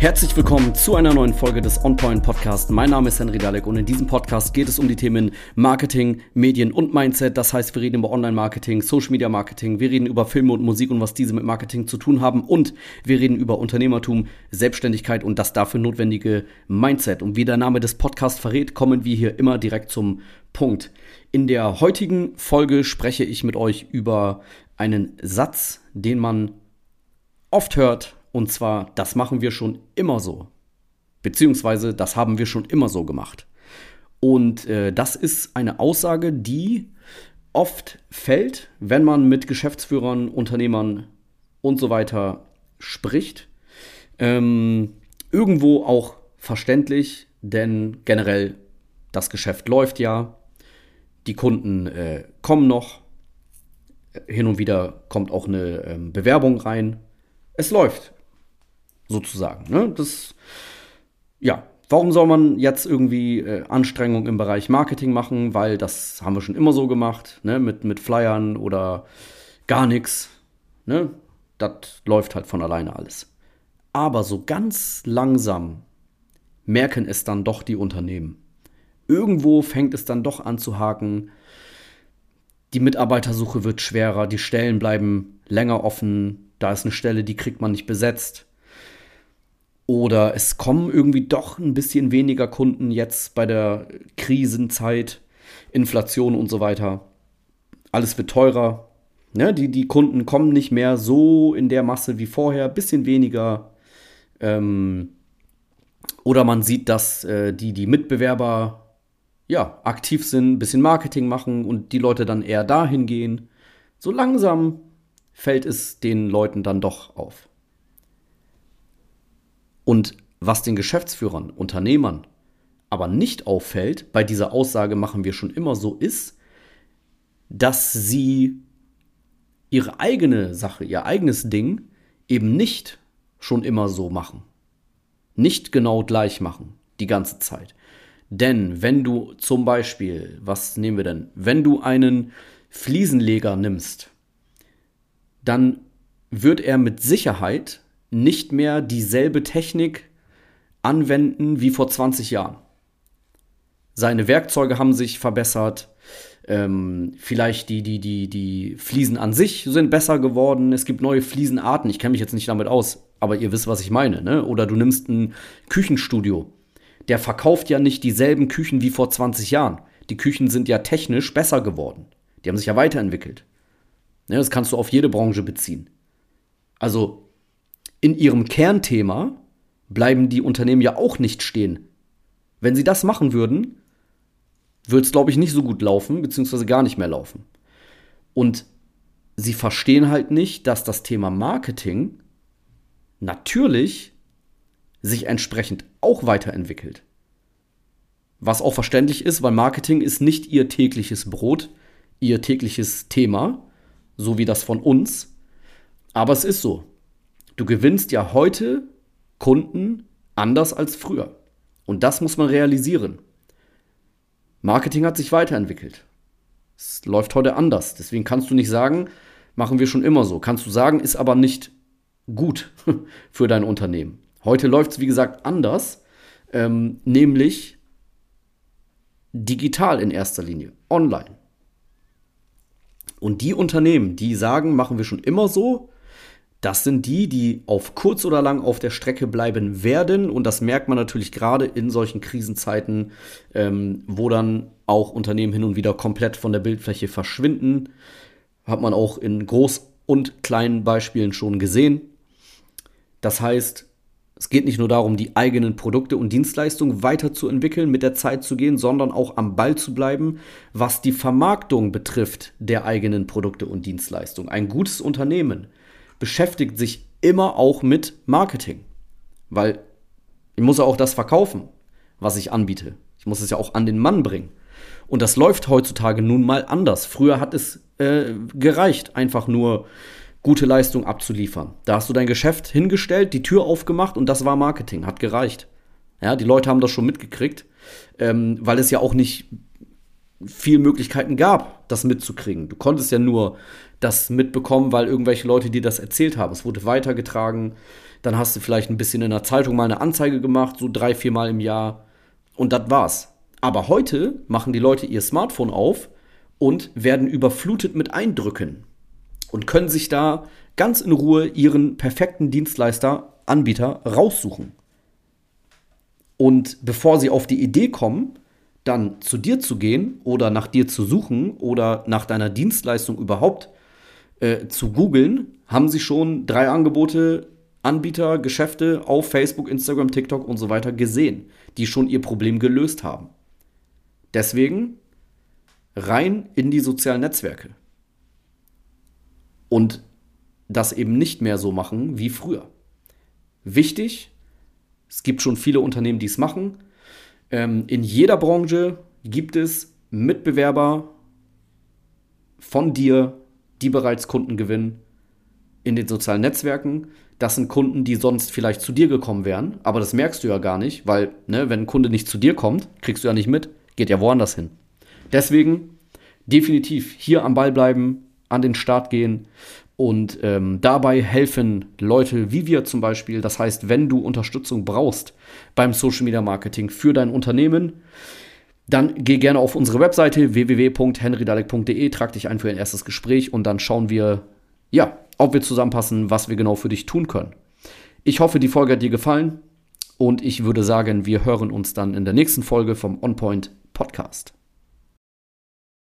Herzlich willkommen zu einer neuen Folge des OnPoint Podcast. Mein Name ist Henry Dalek und in diesem Podcast geht es um die Themen Marketing, Medien und Mindset. Das heißt, wir reden über Online-Marketing, Social-Media Marketing, wir reden über Filme und Musik und was diese mit Marketing zu tun haben und wir reden über Unternehmertum, Selbstständigkeit und das dafür notwendige Mindset. Und wie der Name des Podcasts verrät, kommen wir hier immer direkt zum Punkt. In der heutigen Folge spreche ich mit euch über einen Satz, den man oft hört, und zwar, das machen wir schon immer so. Beziehungsweise, das haben wir schon immer so gemacht. Und äh, das ist eine Aussage, die oft fällt, wenn man mit Geschäftsführern, Unternehmern und so weiter spricht. Ähm, irgendwo auch verständlich, denn generell das Geschäft läuft ja, die Kunden äh, kommen noch, hin und wieder kommt auch eine ähm, Bewerbung rein. Es läuft sozusagen. Ne? Das, ja, warum soll man jetzt irgendwie äh, Anstrengungen im Bereich Marketing machen? Weil das haben wir schon immer so gemacht, ne? mit, mit Flyern oder gar nichts. Ne? Das läuft halt von alleine alles. Aber so ganz langsam merken es dann doch die Unternehmen. Irgendwo fängt es dann doch an zu haken. Die Mitarbeitersuche wird schwerer, die Stellen bleiben länger offen. Da ist eine Stelle, die kriegt man nicht besetzt. Oder es kommen irgendwie doch ein bisschen weniger Kunden jetzt bei der Krisenzeit, Inflation und so weiter. Alles wird teurer. Ne? Die, die Kunden kommen nicht mehr so in der Masse wie vorher, bisschen weniger. Ähm, oder man sieht, dass äh, die, die Mitbewerber ja, aktiv sind, ein bisschen Marketing machen und die Leute dann eher dahin gehen. So langsam fällt es den Leuten dann doch auf. Und was den Geschäftsführern, Unternehmern aber nicht auffällt, bei dieser Aussage machen wir schon immer so, ist, dass sie ihre eigene Sache, ihr eigenes Ding eben nicht schon immer so machen. Nicht genau gleich machen, die ganze Zeit. Denn wenn du zum Beispiel, was nehmen wir denn, wenn du einen Fliesenleger nimmst, dann wird er mit Sicherheit nicht mehr dieselbe Technik anwenden wie vor 20 Jahren. Seine Werkzeuge haben sich verbessert. Ähm, vielleicht die, die, die, die Fliesen an sich sind besser geworden. Es gibt neue Fliesenarten. Ich kenne mich jetzt nicht damit aus, aber ihr wisst, was ich meine. Ne? Oder du nimmst ein Küchenstudio. Der verkauft ja nicht dieselben Küchen wie vor 20 Jahren. Die Küchen sind ja technisch besser geworden. Die haben sich ja weiterentwickelt. Ne? Das kannst du auf jede Branche beziehen. Also in ihrem Kernthema bleiben die Unternehmen ja auch nicht stehen. Wenn sie das machen würden, würde es, glaube ich, nicht so gut laufen, beziehungsweise gar nicht mehr laufen. Und sie verstehen halt nicht, dass das Thema Marketing natürlich sich entsprechend auch weiterentwickelt. Was auch verständlich ist, weil Marketing ist nicht ihr tägliches Brot, ihr tägliches Thema, so wie das von uns. Aber es ist so. Du gewinnst ja heute Kunden anders als früher. Und das muss man realisieren. Marketing hat sich weiterentwickelt. Es läuft heute anders. Deswegen kannst du nicht sagen, machen wir schon immer so. Kannst du sagen, ist aber nicht gut für dein Unternehmen. Heute läuft es, wie gesagt, anders, ähm, nämlich digital in erster Linie, online. Und die Unternehmen, die sagen, machen wir schon immer so, das sind die, die auf kurz oder lang auf der Strecke bleiben werden. Und das merkt man natürlich gerade in solchen Krisenzeiten, ähm, wo dann auch Unternehmen hin und wieder komplett von der Bildfläche verschwinden. Hat man auch in groß- und kleinen Beispielen schon gesehen. Das heißt, es geht nicht nur darum, die eigenen Produkte und Dienstleistungen weiterzuentwickeln, mit der Zeit zu gehen, sondern auch am Ball zu bleiben, was die Vermarktung betrifft der eigenen Produkte und Dienstleistungen. Ein gutes Unternehmen beschäftigt sich immer auch mit Marketing. Weil ich muss ja auch das verkaufen, was ich anbiete. Ich muss es ja auch an den Mann bringen. Und das läuft heutzutage nun mal anders. Früher hat es äh, gereicht, einfach nur gute Leistung abzuliefern. Da hast du dein Geschäft hingestellt, die Tür aufgemacht und das war Marketing, hat gereicht. Ja, die Leute haben das schon mitgekriegt, ähm, weil es ja auch nicht viel Möglichkeiten gab, das mitzukriegen. Du konntest ja nur das mitbekommen, weil irgendwelche Leute dir das erzählt haben. Es wurde weitergetragen. Dann hast du vielleicht ein bisschen in der Zeitung mal eine Anzeige gemacht, so drei, vier Mal im Jahr. Und das war's. Aber heute machen die Leute ihr Smartphone auf und werden überflutet mit Eindrücken und können sich da ganz in Ruhe ihren perfekten Dienstleister, Anbieter raussuchen. Und bevor sie auf die Idee kommen, dann zu dir zu gehen oder nach dir zu suchen oder nach deiner Dienstleistung überhaupt äh, zu googeln, haben sie schon drei Angebote, Anbieter, Geschäfte auf Facebook, Instagram, TikTok und so weiter gesehen, die schon ihr Problem gelöst haben. Deswegen rein in die sozialen Netzwerke. Und das eben nicht mehr so machen wie früher. Wichtig, es gibt schon viele Unternehmen, die es machen. Ähm, in jeder Branche gibt es Mitbewerber von dir, die bereits Kunden gewinnen in den sozialen Netzwerken. Das sind Kunden, die sonst vielleicht zu dir gekommen wären, aber das merkst du ja gar nicht, weil, ne, wenn ein Kunde nicht zu dir kommt, kriegst du ja nicht mit, geht ja woanders hin. Deswegen definitiv hier am Ball bleiben, an den Start gehen und ähm, dabei helfen Leute wie wir zum Beispiel. Das heißt, wenn du Unterstützung brauchst beim Social Media Marketing für dein Unternehmen, dann geh gerne auf unsere Webseite www.henrydalek.de, trag dich ein für ein erstes Gespräch und dann schauen wir, ja, ob wir zusammenpassen, was wir genau für dich tun können. Ich hoffe, die Folge hat dir gefallen und ich würde sagen, wir hören uns dann in der nächsten Folge vom OnPoint Podcast.